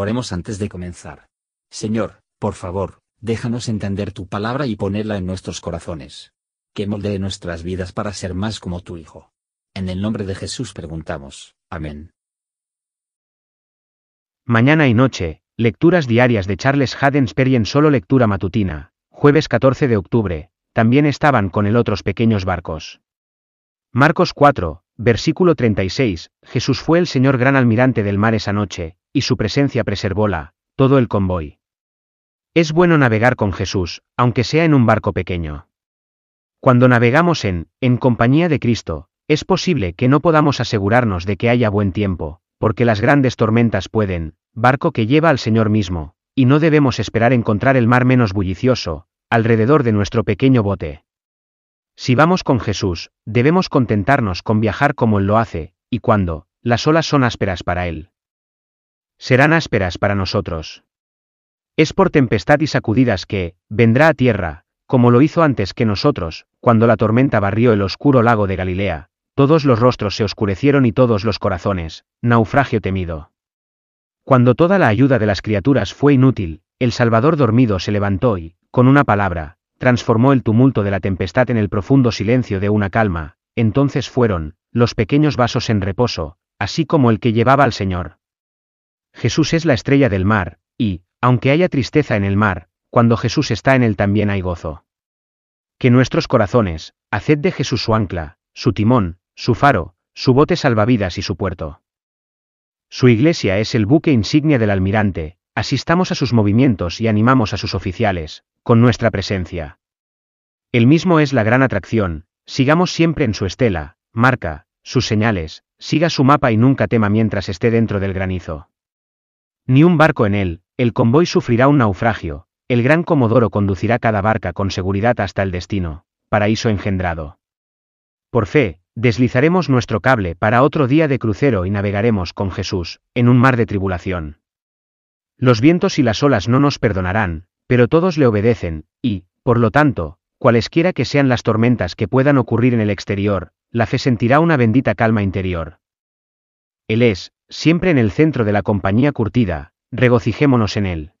Oremos antes de comenzar. Señor, por favor, déjanos entender tu palabra y ponerla en nuestros corazones. Que moldee nuestras vidas para ser más como tu Hijo. En el nombre de Jesús preguntamos. Amén. Mañana y noche, lecturas diarias de Charles Haddon en solo lectura matutina, jueves 14 de octubre, también estaban con él otros pequeños barcos. Marcos 4, versículo 36, Jesús fue el Señor gran almirante del mar esa noche, y su presencia preservóla, todo el convoy. Es bueno navegar con Jesús, aunque sea en un barco pequeño. Cuando navegamos en, en compañía de Cristo, es posible que no podamos asegurarnos de que haya buen tiempo, porque las grandes tormentas pueden, barco que lleva al Señor mismo, y no debemos esperar encontrar el mar menos bullicioso, alrededor de nuestro pequeño bote. Si vamos con Jesús, debemos contentarnos con viajar como Él lo hace, y cuando, las olas son ásperas para Él. Serán ásperas para nosotros. Es por tempestad y sacudidas que, vendrá a tierra, como lo hizo antes que nosotros, cuando la tormenta barrió el oscuro lago de Galilea, todos los rostros se oscurecieron y todos los corazones, naufragio temido. Cuando toda la ayuda de las criaturas fue inútil, el Salvador dormido se levantó y, con una palabra, transformó el tumulto de la tempestad en el profundo silencio de una calma, entonces fueron, los pequeños vasos en reposo, así como el que llevaba al Señor. Jesús es la estrella del mar, y, aunque haya tristeza en el mar, cuando Jesús está en él también hay gozo. Que nuestros corazones, haced de Jesús su ancla, su timón, su faro, su bote salvavidas y su puerto. Su iglesia es el buque insignia del almirante, asistamos a sus movimientos y animamos a sus oficiales, con nuestra presencia. El mismo es la gran atracción, sigamos siempre en su estela, marca, sus señales, siga su mapa y nunca tema mientras esté dentro del granizo. Ni un barco en él, el convoy sufrirá un naufragio, el gran Comodoro conducirá cada barca con seguridad hasta el destino, paraíso engendrado. Por fe, deslizaremos nuestro cable para otro día de crucero y navegaremos con Jesús, en un mar de tribulación. Los vientos y las olas no nos perdonarán, pero todos le obedecen, y, por lo tanto, cualesquiera que sean las tormentas que puedan ocurrir en el exterior, la fe sentirá una bendita calma interior. Él es, siempre en el centro de la compañía curtida, regocijémonos en él.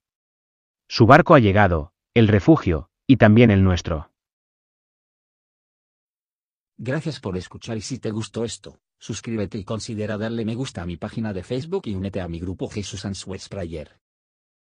Su barco ha llegado, el refugio, y también el nuestro. Gracias por escuchar y si te gustó esto, suscríbete y considera darle me gusta a mi página de Facebook y únete a mi grupo Jesús Answers Prayer.